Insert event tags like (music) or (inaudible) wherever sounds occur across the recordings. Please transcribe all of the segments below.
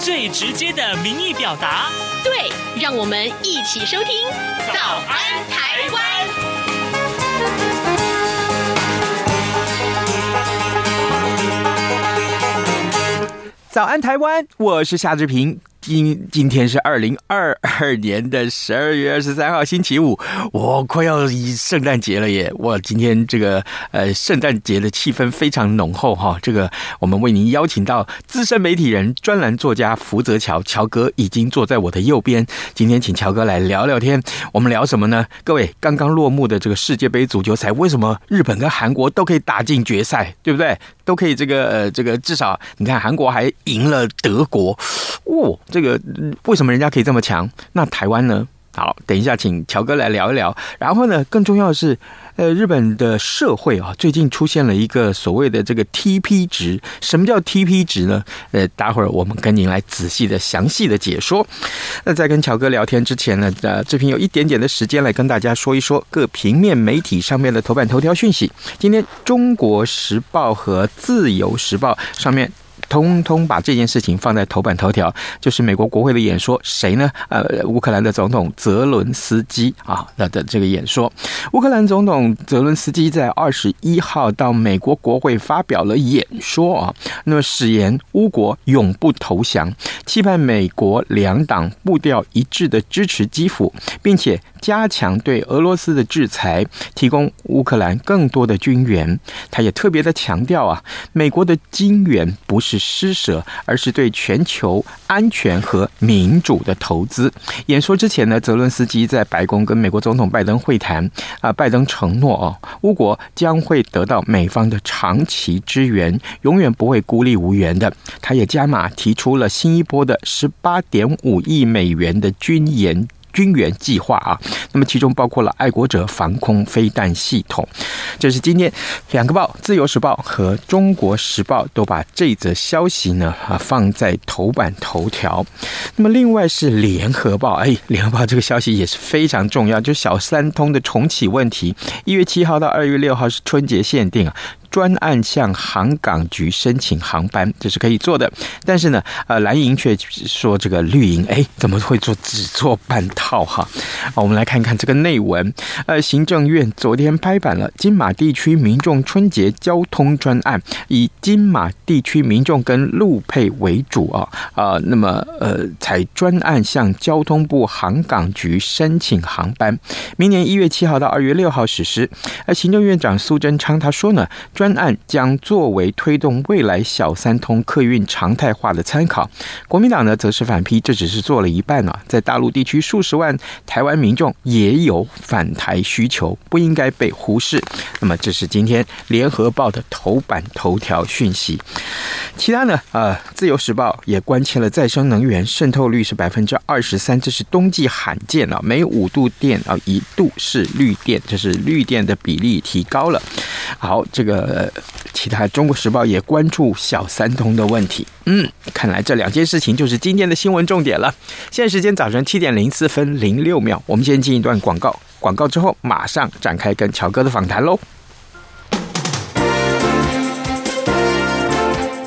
最直接的民意表达。对，让我们一起收听《早安台湾》。早安台湾，我是夏志平。今今天是二零二二年的十二月二十三号星期五，我快要圣诞节了耶！我今天这个呃圣诞节的气氛非常浓厚哈。这个我们为您邀请到资深媒体人、专栏作家福泽乔乔哥已经坐在我的右边。今天请乔哥来聊聊天，我们聊什么呢？各位，刚刚落幕的这个世界杯足球赛，为什么日本跟韩国都可以打进决赛，对不对？都可以这个呃这个至少你看韩国还赢了德国，哦。这个为什么人家可以这么强？那台湾呢？好，等一下请乔哥来聊一聊。然后呢，更重要的是，呃，日本的社会啊，最近出现了一个所谓的这个 TP 值。什么叫 TP 值呢？呃，待会儿我们跟您来仔细的、详细的解说。那在跟乔哥聊天之前呢，呃，这边有一点点的时间来跟大家说一说各平面媒体上面的头版头条讯息。今天《中国时报》和《自由时报》上面。通通把这件事情放在头版头条，就是美国国会的演说，谁呢？呃，乌克兰的总统泽伦斯基啊，那的这个演说，乌克兰总统泽伦斯基在二十一号到美国国会发表了演说啊，那么誓言乌国永不投降，期盼美国两党步调一致的支持基辅，并且加强对俄罗斯的制裁，提供乌克兰更多的军援。他也特别的强调啊，美国的金援不是。施舍，而是对全球安全和民主的投资。演说之前呢，泽伦斯基在白宫跟美国总统拜登会谈啊，拜登承诺哦，乌国将会得到美方的长期支援，永远不会孤立无援的。他也加码提出了新一波的十八点五亿美元的军援。军援计划啊，那么其中包括了爱国者防空飞弹系统。这是今天两个报，《自由时报》和《中国时报》都把这则消息呢啊放在头版头条。那么另外是《联合报》，哎，《联合报》这个消息也是非常重要，就小三通的重启问题，一月七号到二月六号是春节限定啊。专案向航港局申请航班，这是可以做的。但是呢，呃，蓝营却说这个绿营，哎，怎么会做只做半套哈？我们来看看这个内文。呃，行政院昨天拍板了金马地区民众春节交通专案，以金马地区民众跟路配为主啊啊、那么呃，采专案向交通部航港局申请航班，明年一月七号到二月六号实施。而行政院长苏贞昌他说呢。专案将作为推动未来小三通客运常态化的参考。国民党呢，则是反批，这只是做了一半啊，在大陆地区数十万台湾民众也有返台需求，不应该被忽视。那么，这是今天联合报的头版头条讯息。其他呢？呃，自由时报也关切了再生能源渗透率是百分之二十三，这是冬季罕见啊，每五度电啊一度是绿电，这是绿电的比例提高了。好，这个。其他《中国时报》也关注小三通的问题。嗯，看来这两件事情就是今天的新闻重点了。现在时间早晨七点零四分零六秒，我们先进一段广告。广告之后，马上展开跟乔哥的访谈喽。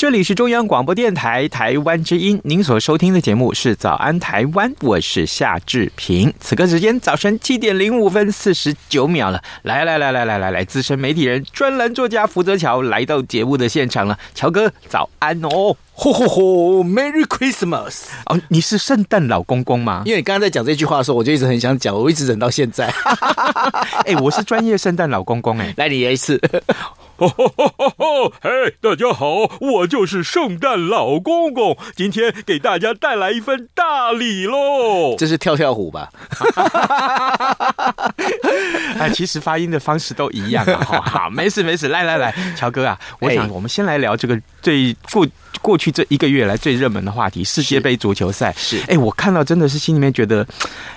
这里是中央广播电台台湾之音，您所收听的节目是《早安台湾》，我是夏志平。此刻时间早晨七点零五分四十九秒了，来来来来来来来，资深媒体人、专栏作家福泽乔来到节目的现场了。乔哥，早安哦！吼吼吼，Merry Christmas！哦，你是圣诞老公公吗？因为你刚刚在讲这句话的时候，我就一直很想讲，我一直忍到现在。哎，我是专业圣诞老公公哎，来你一次。吼吼吼吼吼！嘿，大家好，我就是圣诞老公公，今天给大家带来一份大礼喽。这是跳跳虎吧？(laughs) 哎，其实发音的方式都一样啊。好，(laughs) 好，没事没事，来来来，乔哥啊，我想我们先来聊这个最过过去这一个月来最热门的话题——世界杯足球赛。是，哎，我看到真的是心里面觉得，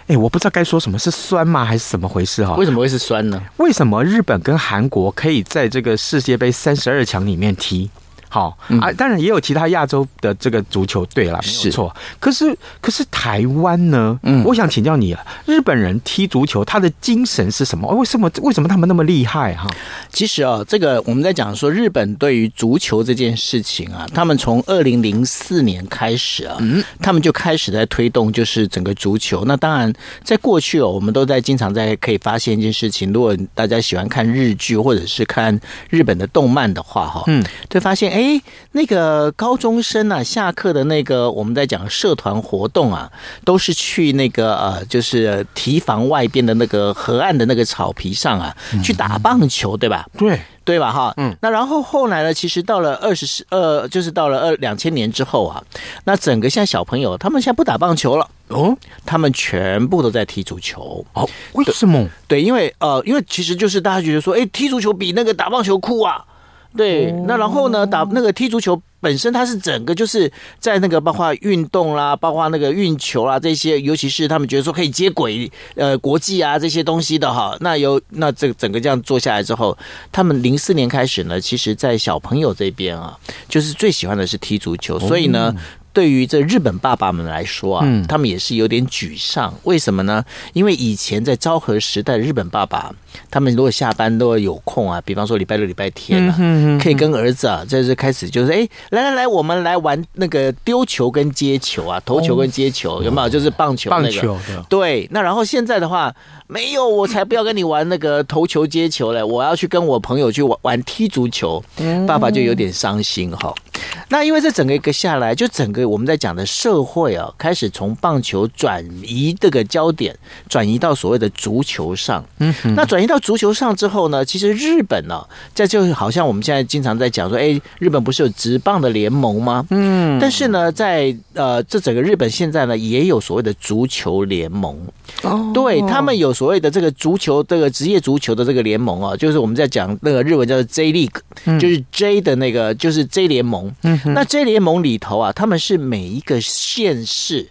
哎，我不知道该说什么，是酸吗，还是怎么回事哈？为什么会是酸呢？为什么日本跟韩国可以在这个世世界杯三十二强里面踢？好啊，当然也有其他亚洲的这个足球队了，没有错。可是，可是台湾呢？嗯，我想请教你了，日本人踢足球，他的精神是什么？为什么？为什么他们那么厉害？哈，其实啊，这个我们在讲说，日本对于足球这件事情啊，他们从二零零四年开始啊，嗯，他们就开始在推动，就是整个足球。那当然，在过去哦，我们都在经常在可以发现一件事情，如果大家喜欢看日剧或者是看日本的动漫的话，哈，嗯，就发现哎。哎，那个高中生啊，下课的那个我们在讲社团活动啊，都是去那个呃，就是提防外边的那个河岸的那个草皮上啊，去打棒球，对吧？对，对吧？哈，嗯。那然后后来呢，其实到了二十呃，就是到了二两千年之后啊，那整个现在小朋友他们现在不打棒球了哦，他们全部都在踢足球哦。为什么？对，因为呃，因为其实就是大家觉得说，哎，踢足球比那个打棒球酷啊。对，那然后呢？打那个踢足球本身，它是整个就是在那个包括运动啦，包括那个运球啦这些，尤其是他们觉得说可以接轨呃国际啊这些东西的哈。那有那这个整个这样做下来之后，他们零四年开始呢，其实在小朋友这边啊，就是最喜欢的是踢足球，所以呢。对于这日本爸爸们来说啊，他们也是有点沮丧。为什么呢？因为以前在昭和时代的日本爸爸，他们如果下班都有空啊，比方说礼拜六、礼拜天啊，可以跟儿子啊，在这开始就是哎，来来来，我们来玩那个丢球跟接球啊，投球跟接球，有没有？就是棒球那个。棒球的。对，那然后现在的话。没有，我才不要跟你玩那个投球接球嘞！我要去跟我朋友去玩玩踢足球，爸爸就有点伤心哈。那因为这整个一个下来，就整个我们在讲的社会啊，开始从棒球转移这个焦点，转移到所谓的足球上。嗯，那转移到足球上之后呢，其实日本呢，在就好像我们现在经常在讲说，哎，日本不是有职棒的联盟吗？嗯，但是呢，在呃，这整个日本现在呢，也有所谓的足球联盟。哦，对他们有。所谓的这个足球，这个职业足球的这个联盟啊，就是我们在讲那个日文叫做 J League，就是 J 的那个，就是 J 联盟。嗯，那 J 联盟里头啊，他们是每一个县市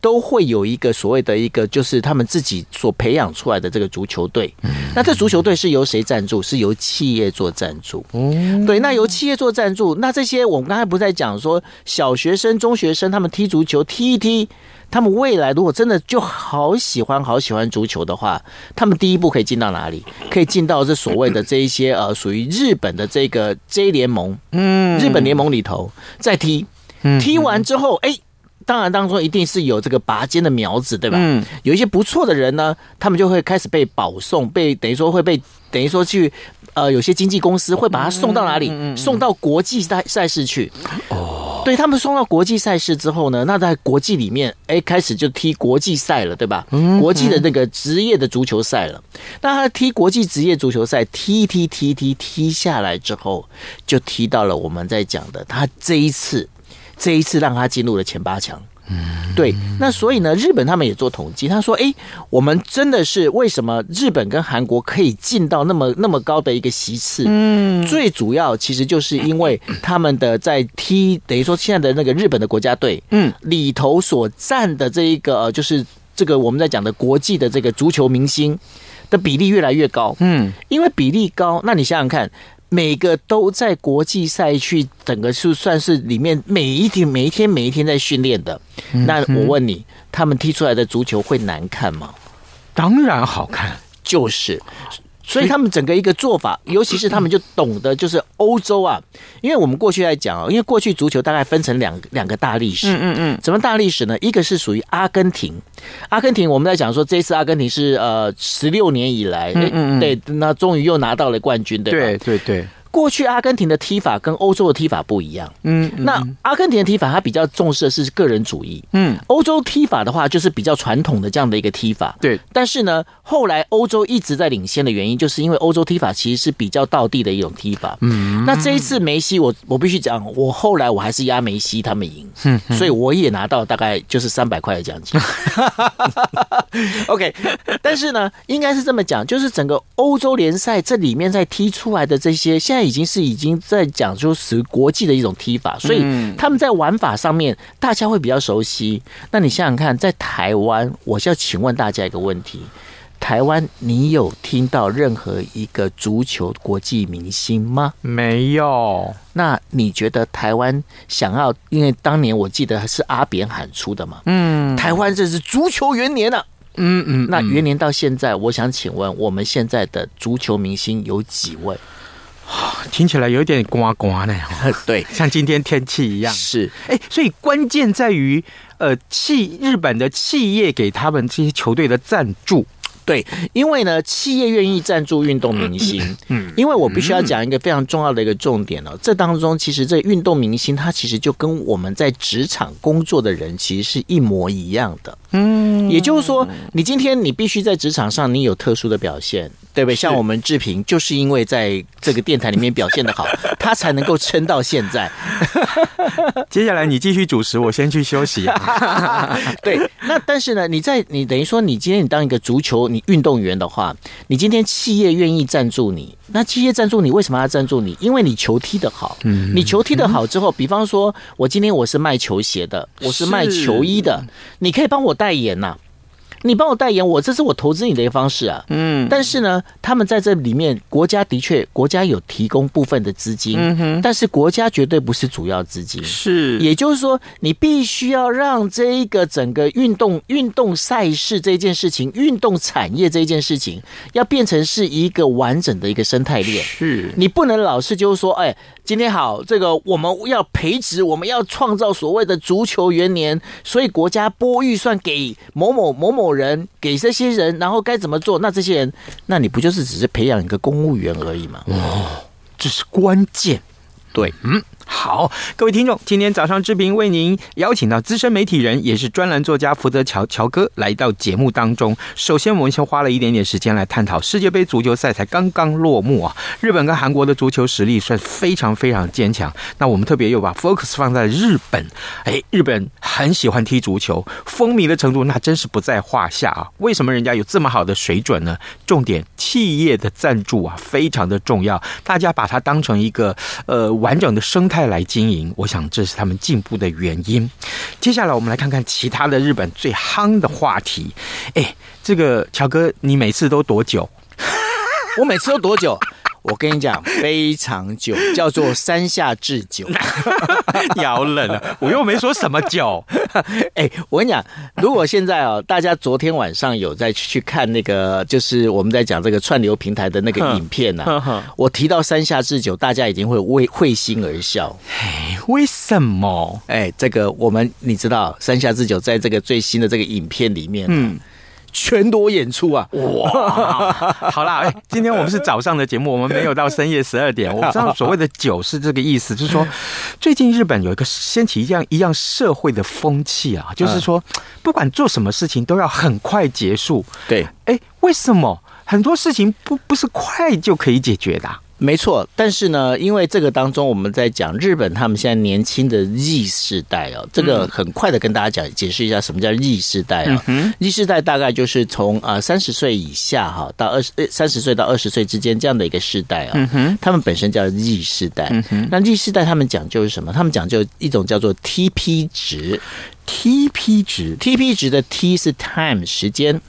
都会有一个所谓的一个，就是他们自己所培养出来的这个足球队。那这足球队是由谁赞助？是由企业做赞助。嗯，对，那由企业做赞助，那这些我们刚才不是在讲说小学生、中学生他们踢足球踢一踢。他们未来如果真的就好喜欢好喜欢足球的话，他们第一步可以进到哪里？可以进到这所谓的这一些呃属于日本的这个 J 联盟，嗯，日本联盟里头再踢，踢完之后，哎，当然当中一定是有这个拔尖的苗子，对吧？嗯，有一些不错的人呢，他们就会开始被保送，被等于说会被等于说去呃有些经纪公司会把他送到哪里？送到国际赛赛事去。哦。对，他们送到国际赛事之后呢，那在国际里面，哎，开始就踢国际赛了，对吧？国际的那个职业的足球赛了。那他踢国际职业足球赛，踢踢踢踢踢下来之后，就踢到了我们在讲的，他这一次，这一次让他进入了前八强。嗯，对。那所以呢，日本他们也做统计，他说：“哎，我们真的是为什么日本跟韩国可以进到那么那么高的一个席次？嗯，最主要其实就是因为他们的在踢，等于说现在的那个日本的国家队，嗯，里头所占的这一个就是这个我们在讲的国际的这个足球明星的比例越来越高。嗯，因为比例高，那你想想看。”每个都在国际赛区，整个是算是里面每一天、每一天、每一天在训练的。那我问你，他们踢出来的足球会难看吗？当然好看，就是。所以他们整个一个做法，尤其是他们就懂得就是欧洲啊，因为我们过去在讲啊，因为过去足球大概分成两两个大历史，嗯嗯嗯，什么大历史呢？一个是属于阿根廷，阿根廷我们在讲说这一次阿根廷是呃十六年以来，嗯嗯对，那终于又拿到了冠军，对吧？对对对。过去阿根廷的踢法跟欧洲的踢法不一样，嗯，那阿根廷的踢法他比较重视的是个人主义，嗯，欧洲踢法的话就是比较传统的这样的一个踢法，对。但是呢，后来欧洲一直在领先的原因，就是因为欧洲踢法其实是比较道地的一种踢法，嗯。那这一次梅西，我我必须讲，我后来我还是压梅西他们赢，嗯，所以我也拿到大概就是三百块的奖金。(laughs) OK，但是呢，应该是这么讲，就是整个欧洲联赛这里面在踢出来的这些现在。已经是已经在讲说属于国际的一种踢法，所以他们在玩法上面大家会比较熟悉。那你想想看，在台湾，我是要请问大家一个问题：台湾，你有听到任何一个足球国际明星吗？没有。那你觉得台湾想要？因为当年我记得是阿扁喊出的嘛。嗯，台湾这是足球元年啊。嗯嗯。那元年到现在，我想请问，我们现在的足球明星有几位？(sighs) 听起来有点呱呱呢，(laughs) 对，(laughs) 像今天天气一样。是，哎，所以关键在于，呃，企日本的企业给他们这些球队的赞助。对，因为呢，企业愿意赞助运动明星。嗯，因为我必须要讲一个非常重要的一个重点哦，这当中其实这运动明星他其实就跟我们在职场工作的人其实是一模一样的。嗯，也就是说，你今天你必须在职场上你有特殊的表现。对不对？像我们志平，就是因为在这个电台里面表现的好，(laughs) 他才能够撑到现在。(laughs) 接下来你继续主持，我先去休息啊。(laughs) 对，那但是呢，你在你等于说，你今天你当一个足球你运动员的话，你今天企业愿意赞助你，那企业赞助你为什么要赞助你？因为你球踢得好。嗯。你球踢得好之后，比方说，我今天我是卖球鞋的，我是卖球衣的，你可以帮我代言呐。你帮我代言，我这是我投资你的一个方式啊。嗯，但是呢，他们在这里面，国家的确，国家有提供部分的资金，嗯哼，但是国家绝对不是主要资金。是，也就是说，你必须要让这一个整个运动运动赛事这件事情，运动产业这件事情，要变成是一个完整的一个生态链。是，你不能老是就是说，哎。今天好，这个我们要培植，我们要创造所谓的足球元年，所以国家拨预算给某某某某人，给这些人，然后该怎么做？那这些人，那你不就是只是培养一个公务员而已吗？哦，这是关键，对，嗯。好，各位听众，今天早上志平为您邀请到资深媒体人，也是专栏作家福泽乔乔哥来到节目当中。首先，我们先花了一点点时间来探讨世界杯足球赛才刚刚落幕啊，日本跟韩国的足球实力算非常非常坚强。那我们特别又把 focus 放在日本，哎，日本很喜欢踢足球，风靡的程度那真是不在话下啊。为什么人家有这么好的水准呢？重点，企业的赞助啊，非常的重要，大家把它当成一个呃完整的生态。派来经营，我想这是他们进步的原因。接下来我们来看看其他的日本最夯的话题。哎，这个乔哥，你每次都多久？(laughs) 我每次都多久？我跟你讲，非常久，(laughs) 叫做山下智久。(laughs) 你好冷啊！我又没说什么酒。(laughs) 哎，我跟你讲，如果现在哦，大家昨天晚上有在去看那个，就是我们在讲这个串流平台的那个影片呢、啊，我提到山下智久，大家已经会会会心而笑。哎，为什么？哎，这个我们你知道，山下智久在这个最新的这个影片里面，嗯。全裸演出啊！哇，好啦，哎，今天我们是早上的节目，我们没有到深夜十二点。(laughs) 我不知道所谓的“酒”是这个意思，就是说，最近日本有一个掀起一样一样社会的风气啊，就是说，不管做什么事情都要很快结束。对，哎，为什么很多事情不不是快就可以解决的啊？没错，但是呢，因为这个当中我们在讲日本他们现在年轻的 Z 世代哦，这个很快的跟大家讲解释一下什么叫 Z 世代啊、哦。Z 世代大概就是从啊三十岁以下哈到二十三十岁到二十岁之间这样的一个世代啊、哦。他们本身叫 Z 世代。嗯那 Z 世代他们讲究是什么？他们讲究一种叫做 TP 值，TP 值，TP 值的 T 是 time 时间。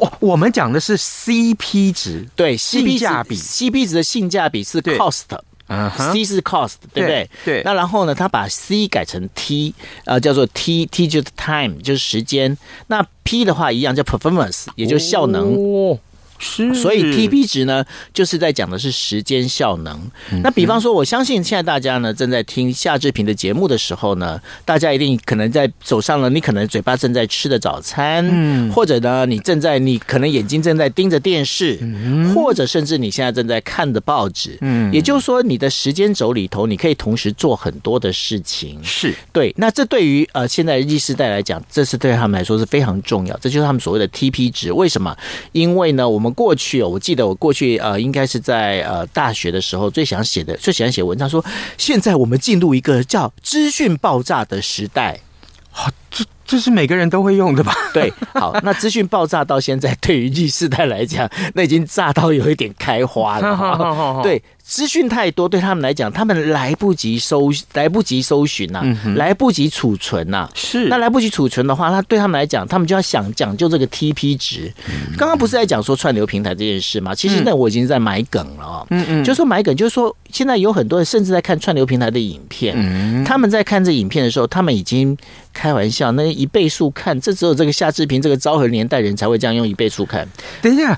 哦，我们讲的是 CP 值，对，性价比，CP 值的性价比是 cost，嗯，C 是 cost，对不对？对。那然后呢，他把 C 改成 T，呃，叫做 T，T 就是 time，就是时间。那 P 的话一样叫 performance，也就是效能。哦是，所以 TP 值呢，就是在讲的是时间效能。那比方说，我相信现在大家呢正在听夏志平的节目的时候呢，大家一定可能在走上了你可能嘴巴正在吃的早餐，嗯，或者呢你正在你可能眼睛正在盯着电视，嗯，或者甚至你现在正在看的报纸，嗯，也就是说你的时间轴里头，你可以同时做很多的事情，是对。那这对于呃现在 Z 世代来讲，这是对他们来说是非常重要，这就是他们所谓的 TP 值。为什么？因为呢，我们过去哦，我记得我过去呃，应该是在呃大学的时候最想写的、最喜欢写文章说，现在我们进入一个叫资讯爆炸的时代。哦，这这是每个人都会用的吧？(laughs) 对，好，那资讯爆炸到现在，对于 Z 世代来讲，那已经炸到有一点开花了。(laughs) 对。资讯太多，对他们来讲，他们来不及搜，来不及搜寻呐、啊嗯，来不及储存呐、啊。是，那来不及储存的话，那对他们来讲，他们就要想讲究这个 TP 值。刚、嗯、刚不是在讲说串流平台这件事吗？其实那我已经在买梗了哦。嗯嗯，就说买梗，就是说现在有很多人甚至在看串流平台的影片，嗯、他们在看这影片的时候，他们已经开玩笑，那一倍速看，这只有这个夏志平这个昭和年代人才会这样用一倍速看。等一下。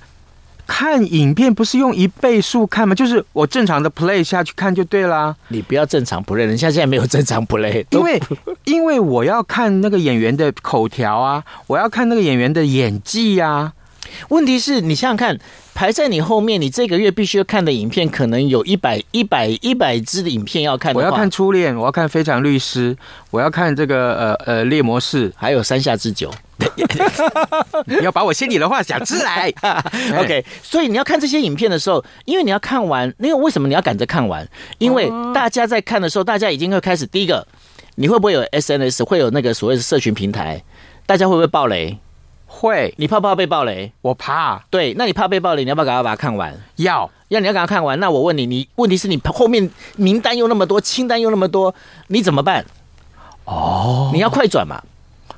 看影片不是用一倍速看吗？就是我正常的 play 下去看就对啦。你不要正常 play，人家现在没有正常 play，因为因为我要看那个演员的口条啊，我要看那个演员的演技呀、啊。问题是你想想看，排在你后面，你这个月必须要看的影片，可能有一百一百一百支的影片要看。我要看《初恋》，我要看《非常律师》，我要看这个呃呃《猎魔士》，还有《山下智久》。(laughs) 你要把我心里的话讲出来。(laughs) OK，所以你要看这些影片的时候，因为你要看完，因为为什么你要赶着看完？因为大家在看的时候，大家已经会开始第一个，你会不会有 SNS？会有那个所谓的社群平台？大家会不会爆雷？会。你怕不怕被爆雷？我怕。对，那你怕被爆雷，你要不要赶快把它看完？要。要你要赶快看完。那我问你，你问题是你后面名单又那么多，清单又那么多，你怎么办？哦，你要快转嘛。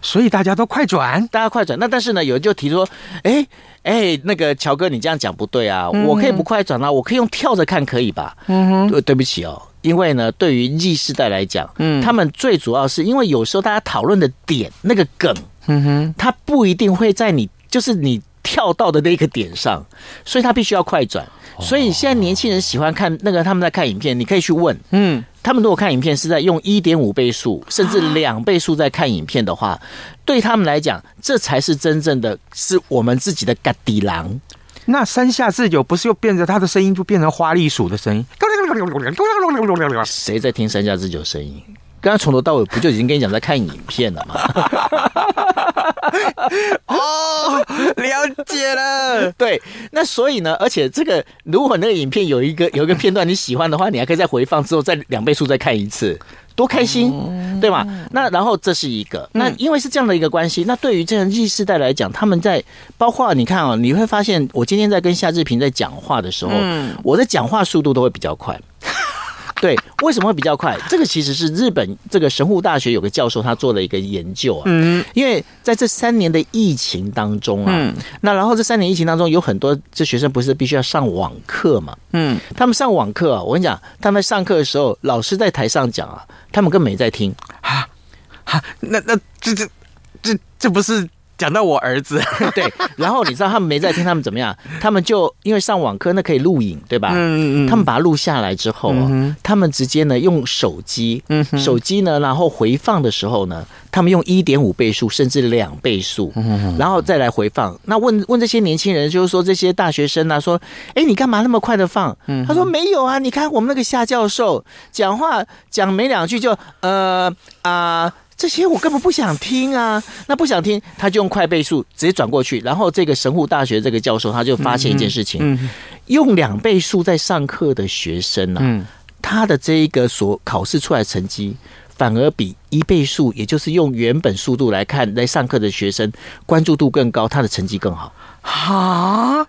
所以大家都快转，大家快转。那但是呢，有人就提出说，哎哎，那个乔哥，你这样讲不对啊，嗯、我可以不快转啊，我可以用跳着看，可以吧？嗯哼，对，对不起哦，因为呢，对于 Z 世代来讲，嗯，他们最主要是因为有时候大家讨论的点那个梗，嗯哼，它不一定会在你就是你跳到的那个点上，所以他必须要快转。所以现在年轻人喜欢看那个他们在看影片，你可以去问，嗯。他们如果看影片是在用一点五倍速甚至两倍速在看影片的话，对他们来讲，这才是真正的是我们自己的嘎底狼。那山下智久不是又变成他的声音就变成花栗鼠的声音？谁在听山下智久声音？刚刚从头到尾不就已经跟你讲在看影片了吗？(laughs) 哦，了解了。(laughs) 对，那所以呢，而且这个如果那个影片有一个有一个片段你喜欢的话，你还可以再回放之后再两倍速再看一次，多开心，对吗？那然后这是一个，那因为是这样的一个关系，那对于这样 Z 世代来讲，他们在包括你看啊，你会发现我今天在跟夏志平在讲话的时候，我的讲话速度都会比较快。对，为什么会比较快？这个其实是日本这个神户大学有个教授他做了一个研究啊。嗯，因为在这三年的疫情当中啊，嗯，那然后这三年疫情当中有很多这学生不是必须要上网课嘛？嗯，他们上网课啊，我跟你讲，他们上课的时候，老师在台上讲啊，他们根本没在听啊啊，那那这这这这不是？讲到我儿子，(laughs) 对，然后你知道他们没在听，他们怎么样？他们就因为上网课那可以录影，对吧？嗯嗯，他们把它录下来之后他们直接呢用手机，嗯，手机呢，然后回放的时候呢，他们用一点五倍速甚至两倍速，嗯，然后再来回放。那问问这些年轻人，就是说这些大学生啊，说，哎，你干嘛那么快的放？嗯，他说没有啊，你看我们那个夏教授讲话讲没两句就呃啊。这些我根本不想听啊！那不想听，他就用快倍速直接转过去。然后这个神户大学这个教授他就发现一件事情：嗯嗯、用两倍速在上课的学生呢、啊，嗯、他的这一个所考试出来的成绩，反而比一倍速，也就是用原本速度来看来上课的学生关注度更高，他的成绩更好。哈？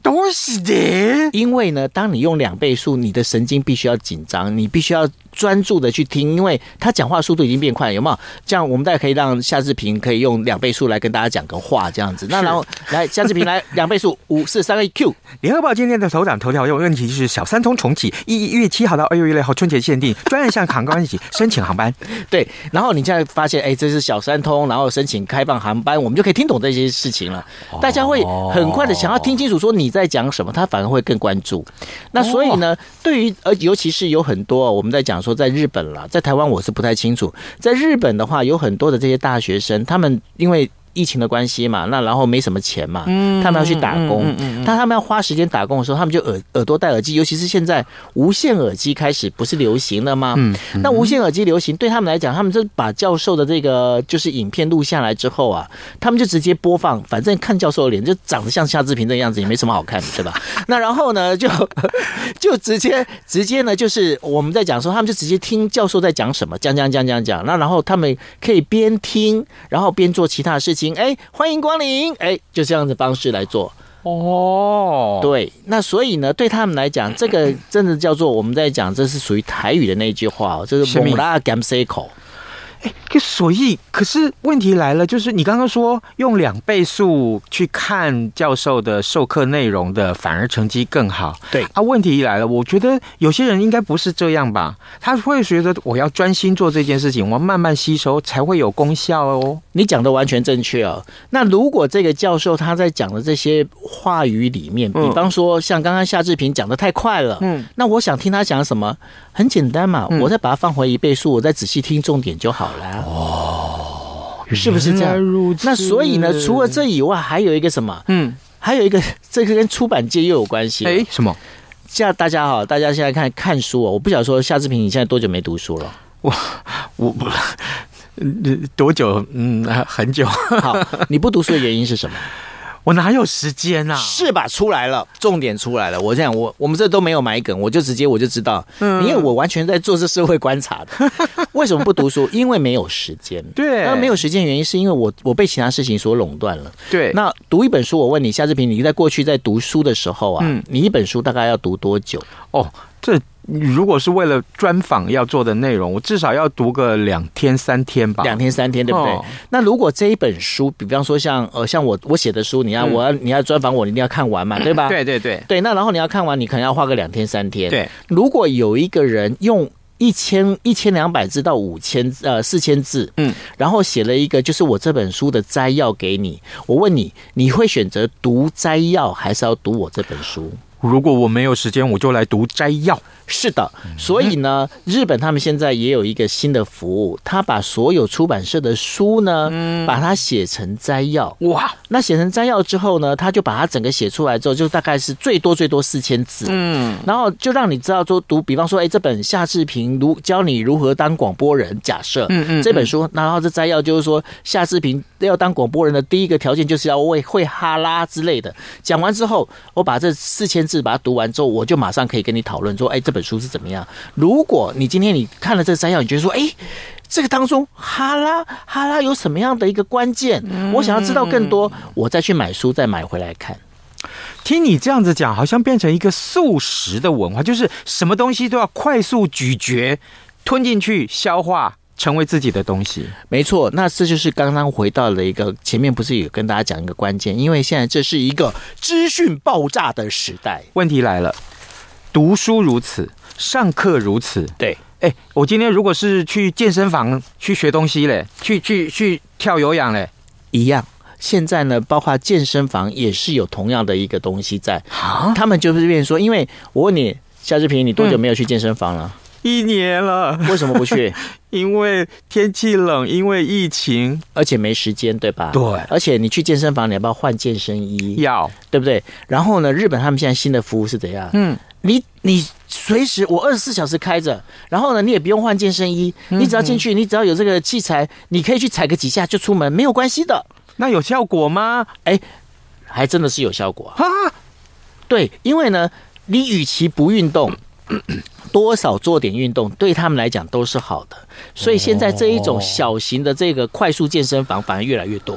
都是的，因为呢，当你用两倍速，你的神经必须要紧张，你必须要。专注的去听，因为他讲话速度已经变快了，有没有？这样我们大家可以让夏志平可以用两倍速来跟大家讲个话，这样子。那然后来夏志平来 (laughs) 两倍速，五四三二一 Q。联合报今天的头版头条有问题就是小三通重启，一月七号到二月六号春节限定，专案向航关系申请航班。(laughs) 对，然后你现在发现，哎，这是小三通，然后申请开放航班，我们就可以听懂这些事情了。大家会很快的想要听清楚说你在讲什么，他反而会更关注。那所以呢，对于呃，尤其是有很多我们在讲。说在日本了，在台湾我是不太清楚。在日本的话，有很多的这些大学生，他们因为。疫情的关系嘛，那然后没什么钱嘛，他们要去打工，但他们要花时间打工的时候，他们就耳耳朵戴耳机，尤其是现在无线耳机开始不是流行了吗？那无线耳机流行对他们来讲，他们就把教授的这个就是影片录下来之后啊，他们就直接播放，反正看教授的脸就长得像夏志平这样子，也没什么好看的，对吧？(laughs) 那然后呢，就 (laughs) 就直接直接呢，就是我们在讲说，他们就直接听教授在讲什么，讲讲讲讲讲，那然后他们可以边听，然后边做其他的事情。哎，欢迎光临！哎，就这样子方式来做哦。对，那所以呢，对他们来讲，这个真的叫做我们在讲，这是属于台语的那句话哦，就是“猛拉甘塞口”。哎，可所以，可是问题来了，就是你刚刚说用两倍速去看教授的授课内容的，反而成绩更好。对啊，问题来了，我觉得有些人应该不是这样吧？他会觉得我要专心做这件事情，我慢慢吸收才会有功效哦。你讲的完全正确哦。那如果这个教授他在讲的这些话语里面，比方说像刚刚夏志平讲的太快了，嗯，那我想听他讲什么，很简单嘛，我再把它放回一倍速，我再仔细听重点就好了。哦，是不是这样？那所以呢，除了这以外，还有一个什么？嗯，还有一个，(laughs) 这个跟出版界又有关系。哎，什么？这样大家好，大家现在看看书哦。我不想说夏志平，你现在多久没读书了？我我不，(laughs) 多久？嗯，很久。好，你不读书的原因是什么？我哪有时间啊？是吧？出来了，重点出来了。我这样，我我们这都没有埋梗，我就直接我就知道，嗯，因为我完全在做这社会观察的。(laughs) 为什么不读书？因为没有时间。对，那没有时间原因是因为我我被其他事情所垄断了。对，那读一本书，我问你，夏志平，你在过去在读书的时候啊，嗯，你一本书大概要读多久？哦，这。如果是为了专访要做的内容，我至少要读个两天三天吧。两天三天，对不对？哦、那如果这一本书，比方说像呃像我我写的书，你要我要、嗯、你要专访我，你一定要看完嘛，(laughs) 对吧？对对对对。那然后你要看完，你可能要花个两天三天。对。如果有一个人用一千一千两百字到五千呃四千字，嗯，然后写了一个就是我这本书的摘要给你，我问你，你会选择读摘要还是要读我这本书？如果我没有时间，我就来读摘要。是的，所以呢，日本他们现在也有一个新的服务，他把所有出版社的书呢，把它写成摘要。哇，那写成摘要之后呢，他就把它整个写出来之后，就大概是最多最多四千字。嗯，然后就让你知道说读，比方说，哎，这本夏志平如教你如何当广播人，假设，嗯嗯，这本书，然后这摘要就是说，夏志平要当广播人的第一个条件就是要会会哈拉之类的。讲完之后，我把这四千字把它读完之后，我就马上可以跟你讨论说，哎，这本书是怎么样？如果你今天你看了这三样，你觉得说，哎，这个当中哈拉哈拉有什么样的一个关键？我想要知道更多，我再去买书，再买回来看。听你这样子讲，好像变成一个素食的文化，就是什么东西都要快速咀嚼、吞进去、消化，成为自己的东西。没错，那这就是刚刚回到了一个前面，不是有跟大家讲一个关键？因为现在这是一个资讯爆炸的时代。问题来了。读书如此，上课如此。对，哎，我今天如果是去健身房去学东西嘞，去去去跳有氧嘞，一样。现在呢，包括健身房也是有同样的一个东西在。啊，他们就是这边说，因为我问你，夏志平，你多久没有去健身房了？(laughs) 一年了。为什么不去？(laughs) 因为天气冷，因为疫情，而且没时间，对吧？对。而且你去健身房，你要不要换健身衣？要，对不对？然后呢，日本他们现在新的服务是怎样？嗯。你你随时我二十四小时开着，然后呢，你也不用换健身衣，你只要进去，你只要有这个器材，你可以去踩个几下就出门，没有关系的。那有效果吗？哎，还真的是有效果哈，对，因为呢，你与其不运动，多少做点运动，对他们来讲都是好的。所以现在这一种小型的这个快速健身房反而越来越多。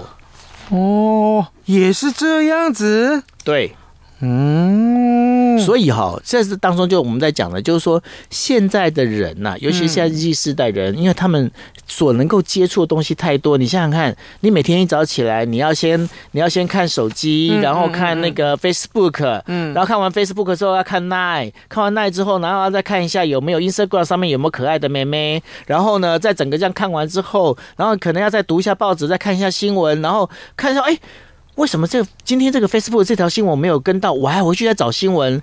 哦，也是这样子。对，嗯，所以哈，这是当中就我们在讲的，就是说现在的人呐、啊，尤其是现在 Z 世代人，因为他们所能够接触的东西太多。你想想看，你每天一早起来，你要先你要先看手机，然后看那个 Facebook，嗯，然后看完 Facebook 之后要看 Line，看完 Line 之后，然后要再看一下有没有 Instagram 上面有没有可爱的妹妹，然后呢，在整个这样看完之后，然后可能要再读一下报纸，再看一下新闻，然后看一下，哎。为什么这今天这个 Facebook 这条新闻没有跟到？我还回去再找新闻。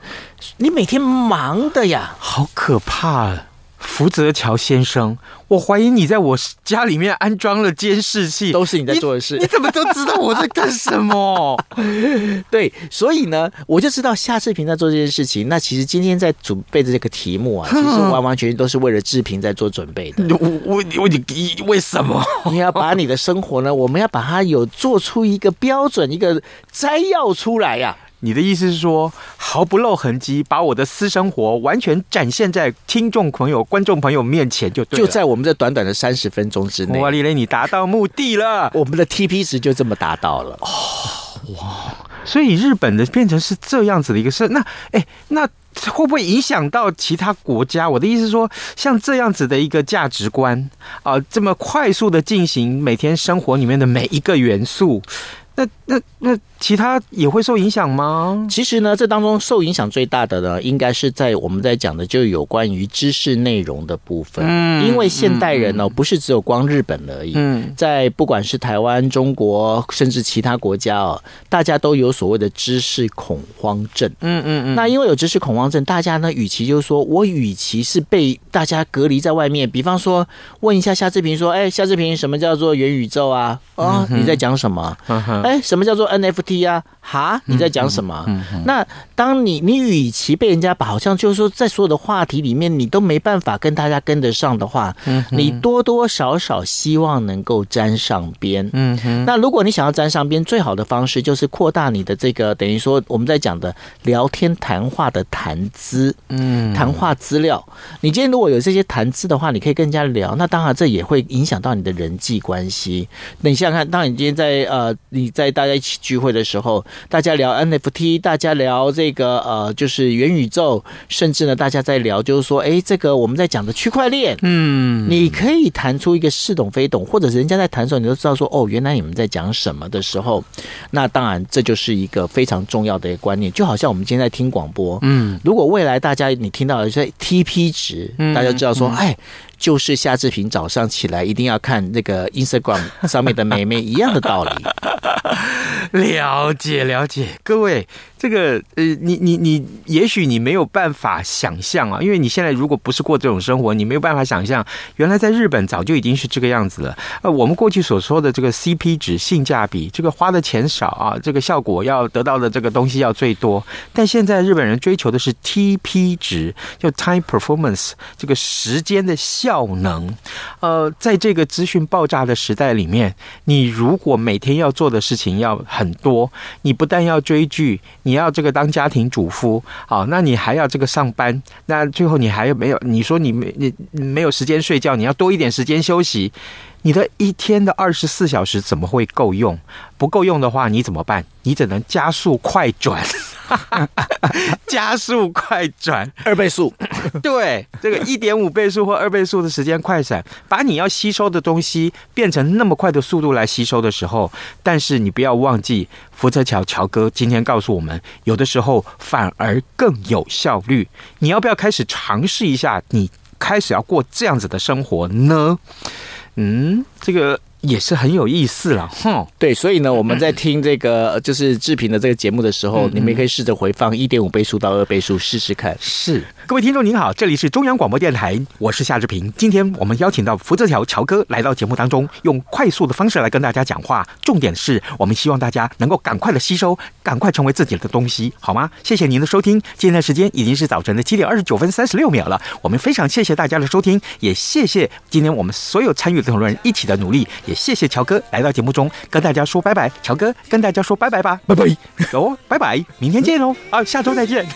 你每天忙的呀，好可怕啊！福泽桥先生，我怀疑你在我家里面安装了监视器，都是你在做的事。你，你怎么都知道我在干什么？(laughs) 对，所以呢，我就知道夏志平在做这件事情。那其实今天在准备的这个题目啊，(laughs) 其实完完全全都是为了志平在做准备的。(laughs) 我我我你为什么？你要把你的生活呢？我们要把它有做出一个标准，一个摘要出来呀、啊。你的意思是说，毫不露痕迹，把我的私生活完全展现在听众朋友、观众朋友面前就对，就在我们这短短的三十分钟之内。哇，李雷，你达到目的了，我们的 TP 值就这么达到了。哦，哇，所以日本的变成是这样子的一个事，那哎，那会不会影响到其他国家？我的意思是说，像这样子的一个价值观啊，这么快速的进行每天生活里面的每一个元素。那那那其他也会受影响吗？其实呢，这当中受影响最大的呢，应该是在我们在讲的就有关于知识内容的部分。嗯，因为现代人呢，不是只有光日本而已。嗯，在不管是台湾、中国，甚至其他国家哦，大家都有所谓的知识恐慌症。嗯嗯嗯。那因为有知识恐慌症，大家呢，与其就是说我与其是被大家隔离在外面，比方说问一下夏志平说：“哎，夏志平，什么叫做元宇宙啊？啊，你在讲什么？”哎，什么叫做 NFT 啊？哈，你在讲什么？嗯嗯嗯、那当你你与其被人家把好像就是说在所有的话题里面你都没办法跟大家跟得上的话，嗯，你多多少少希望能够沾上边。嗯哼，那如果你想要沾上边，最好的方式就是扩大你的这个等于说我们在讲的聊天谈话的谈资，嗯，谈话资料。你今天如果有这些谈资的话，你可以跟人家聊，那当然这也会影响到你的人际关系。那你想想看，当你今天在呃你在大家一起聚会的时候。大家聊 NFT，大家聊这个呃，就是元宇宙，甚至呢，大家在聊，就是说，哎，这个我们在讲的区块链，嗯，你可以谈出一个似懂非懂，或者人家在谈的时候，你都知道说，哦，原来你们在讲什么的时候，那当然这就是一个非常重要的一个观念，就好像我们今天在听广播，嗯，如果未来大家你听到的是 TP 值，大家知道说，哎。就是夏志平早上起来一定要看那个 Instagram (laughs) 上面的美眉一样的道理。(laughs) 了解了解，各位。这个呃，你你你，也许你没有办法想象啊，因为你现在如果不是过这种生活，你没有办法想象，原来在日本早就已经是这个样子了。呃，我们过去所说的这个 CP 值性价比，这个花的钱少啊，这个效果要得到的这个东西要最多，但现在日本人追求的是 TP 值，就 Time Performance，这个时间的效效能。呃，在这个资讯爆炸的时代里面，你如果每天要做的事情要很多，你不但要追剧，你要这个当家庭主妇，好，那你还要这个上班，那最后你还有没有？你说你没你没有时间睡觉，你要多一点时间休息，你的一天的二十四小时怎么会够用？不够用的话，你怎么办？你只能加速快转。(laughs) 加速快转二倍速，(laughs) 对，这个一点五倍速或二倍速的时间快闪，把你要吸收的东西变成那么快的速度来吸收的时候，但是你不要忘记，福泽桥乔哥今天告诉我们，有的时候反而更有效率。你要不要开始尝试一下？你开始要过这样子的生活呢？嗯，这个。也是很有意思了，哼。(laughs) 对，所以呢，我们在听这个就是志平的这个节目的时候，嗯、你们也可以试着回放一点五倍速到二倍速试试看。是，各位听众您好，这里是中央广播电台，我是夏志平。今天我们邀请到福泽桥乔哥来到节目当中，用快速的方式来跟大家讲话。重点是我们希望大家能够赶快的吸收，赶快成为自己的东西，好吗？谢谢您的收听。今天的时间已经是早晨的七点二十九分三十六秒了，我们非常谢谢大家的收听，也谢谢今天我们所有参与的讨论人一起的努力，也谢谢乔哥来到节目中跟大家说拜拜。乔哥跟大家说拜拜吧，拜拜，走，拜拜，明天见哦，啊，下周再见。